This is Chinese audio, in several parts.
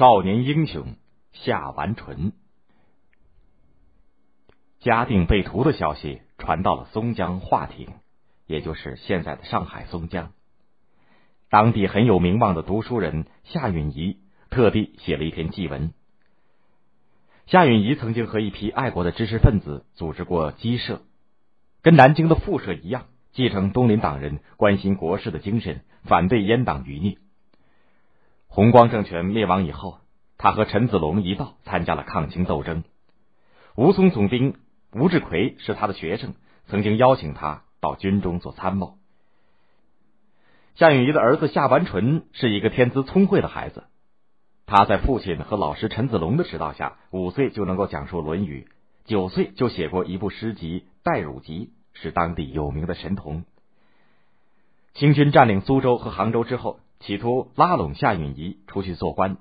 少年英雄夏完淳。嘉定被屠的消息传到了松江华亭，也就是现在的上海松江。当地很有名望的读书人夏允彝特地写了一篇祭文。夏允彝曾经和一批爱国的知识分子组织过鸡社，跟南京的复社一样，继承东林党人关心国事的精神，反对阉党余孽。红光政权灭亡以后，他和陈子龙一道参加了抗清斗争。吴淞总兵。吴志奎是他的学生，曾经邀请他到军中做参谋。夏允彝的儿子夏完淳是一个天资聪慧的孩子，他在父亲和老师陈子龙的指导下，五岁就能够讲述《论语》，九岁就写过一部诗集《代汝集》，是当地有名的神童。清军占领苏州和杭州之后，企图拉拢夏允彝出去做官，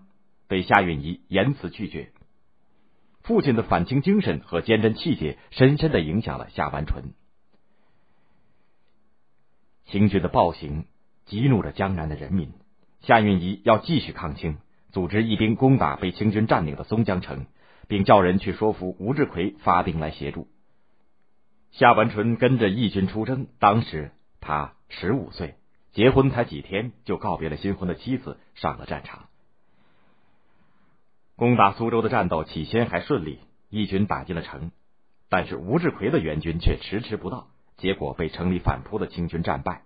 被夏允彝严词拒绝。父亲的反清精神和坚贞气节，深深的影响了夏完淳。清军的暴行激怒了江南的人民，夏允彝要继续抗清，组织义兵攻打被清军占领的松江城，并叫人去说服吴志奎发兵来协助。夏完淳跟着义军出征，当时他十五岁，结婚才几天，就告别了新婚的妻子，上了战场。攻打苏州的战斗起先还顺利，义军打进了城，但是吴志奎的援军却迟迟不到，结果被城里反扑的清军战败。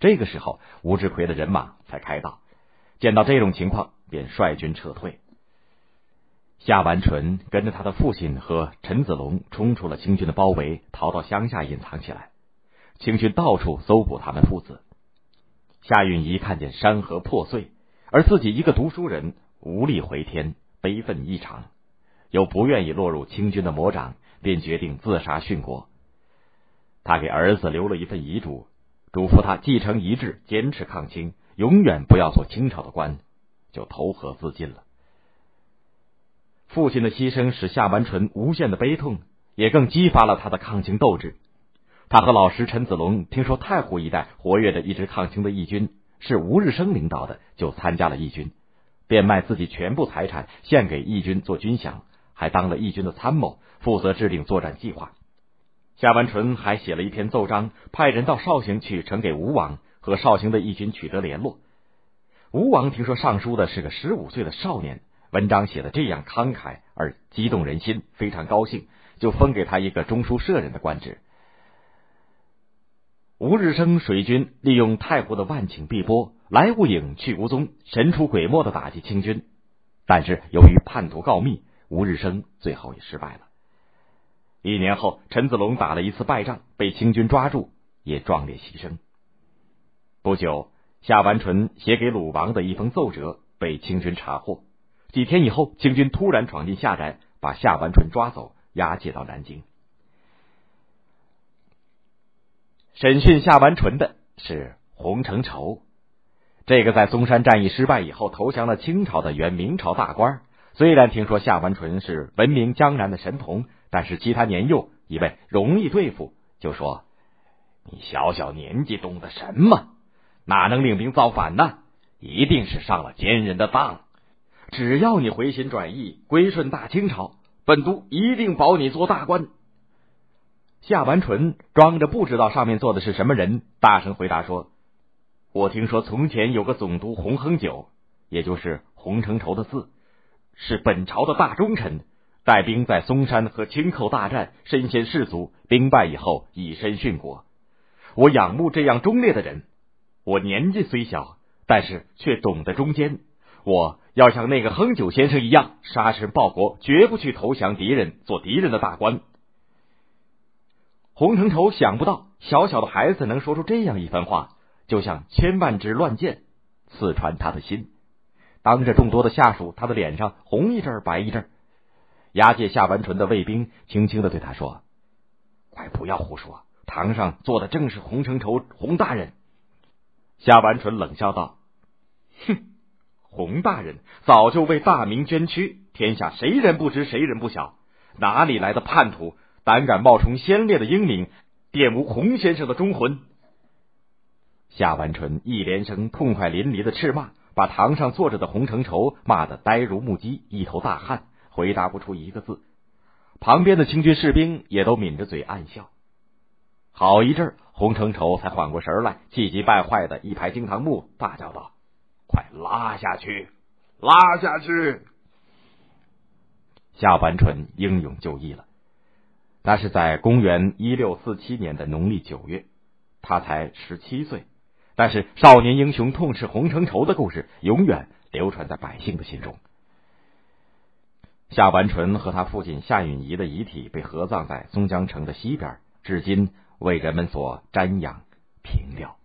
这个时候，吴志奎的人马才开到，见到这种情况，便率军撤退。夏完淳跟着他的父亲和陈子龙冲出了清军的包围，逃到乡下隐藏起来。清军到处搜捕他们父子。夏允彝看见山河破碎，而自己一个读书人无力回天。悲愤异常，又不愿意落入清军的魔掌，便决定自杀殉国。他给儿子留了一份遗嘱，嘱咐他继承遗志，坚持抗清，永远不要做清朝的官，就投河自尽了。父亲的牺牲使夏完淳无限的悲痛，也更激发了他的抗清斗志。他和老师陈子龙听说太湖一带活跃着一支抗清的义军，是吴日升领导的，就参加了义军。变卖自己全部财产，献给义军做军饷，还当了义军的参谋，负责制定作战计划。夏完淳还写了一篇奏章，派人到绍兴去呈给吴王，和绍兴的义军取得联络。吴王听说上书的是个十五岁的少年，文章写的这样慷慨而激动人心，非常高兴，就封给他一个中书舍人的官职。吴日升水军利用太湖的万顷碧波。来无影去无踪，神出鬼没的打击清军，但是由于叛徒告密，吴日升最后也失败了。一年后，陈子龙打了一次败仗，被清军抓住，也壮烈牺牲。不久，夏完淳写给鲁王的一封奏折被清军查获。几天以后，清军突然闯进夏宅，把夏完淳抓走，押解到南京。审讯夏完淳的是洪承畴。这个在嵩山战役失败以后投降了清朝的原明朝大官，虽然听说夏完淳是闻名江南的神童，但是其他年幼，以为容易对付，就说：“你小小年纪懂得什么？哪能领兵造反呢？一定是上了奸人的当。只要你回心转意，归顺大清朝，本都一定保你做大官。”夏完淳装着不知道上面坐的是什么人，大声回答说。我听说从前有个总督洪亨九，也就是洪承畴的字，是本朝的大忠臣，带兵在嵩山和清寇大战，身先士卒，兵败以后以身殉国。我仰慕这样忠烈的人。我年纪虽小，但是却懂得忠奸。我要像那个亨九先生一样，杀身报国，绝不去投降敌人，做敌人的大官。洪承畴想不到，小小的孩子能说出这样一番话。就像千万支乱箭刺穿他的心，当着众多的下属，他的脸上红一阵白一阵。押解夏完淳的卫兵轻轻的对他说：“快不要胡说，堂上坐的正是洪承畴洪大人。”夏完淳冷笑道：“哼，洪大人早就为大明捐躯，天下谁人不知，谁人不晓？哪里来的叛徒，胆敢冒充先烈的英名，玷污洪先生的忠魂？”夏完淳一连声痛快淋漓的斥骂，把堂上坐着的洪承畴骂得呆如木鸡，一头大汗，回答不出一个字。旁边的清军士兵也都抿着嘴暗笑。好一阵，洪承畴才缓过神来，气急败坏的一拍惊堂木，大叫道：“快拉下去，拉下去！”夏完淳英勇就义了。那是在公元一六四七年的农历九月，他才十七岁。但是少年英雄痛斥洪承畴的故事，永远流传在百姓的心中。夏完淳和他父亲夏允彝的遗体被合葬在松江城的西边，至今为人们所瞻仰凭吊。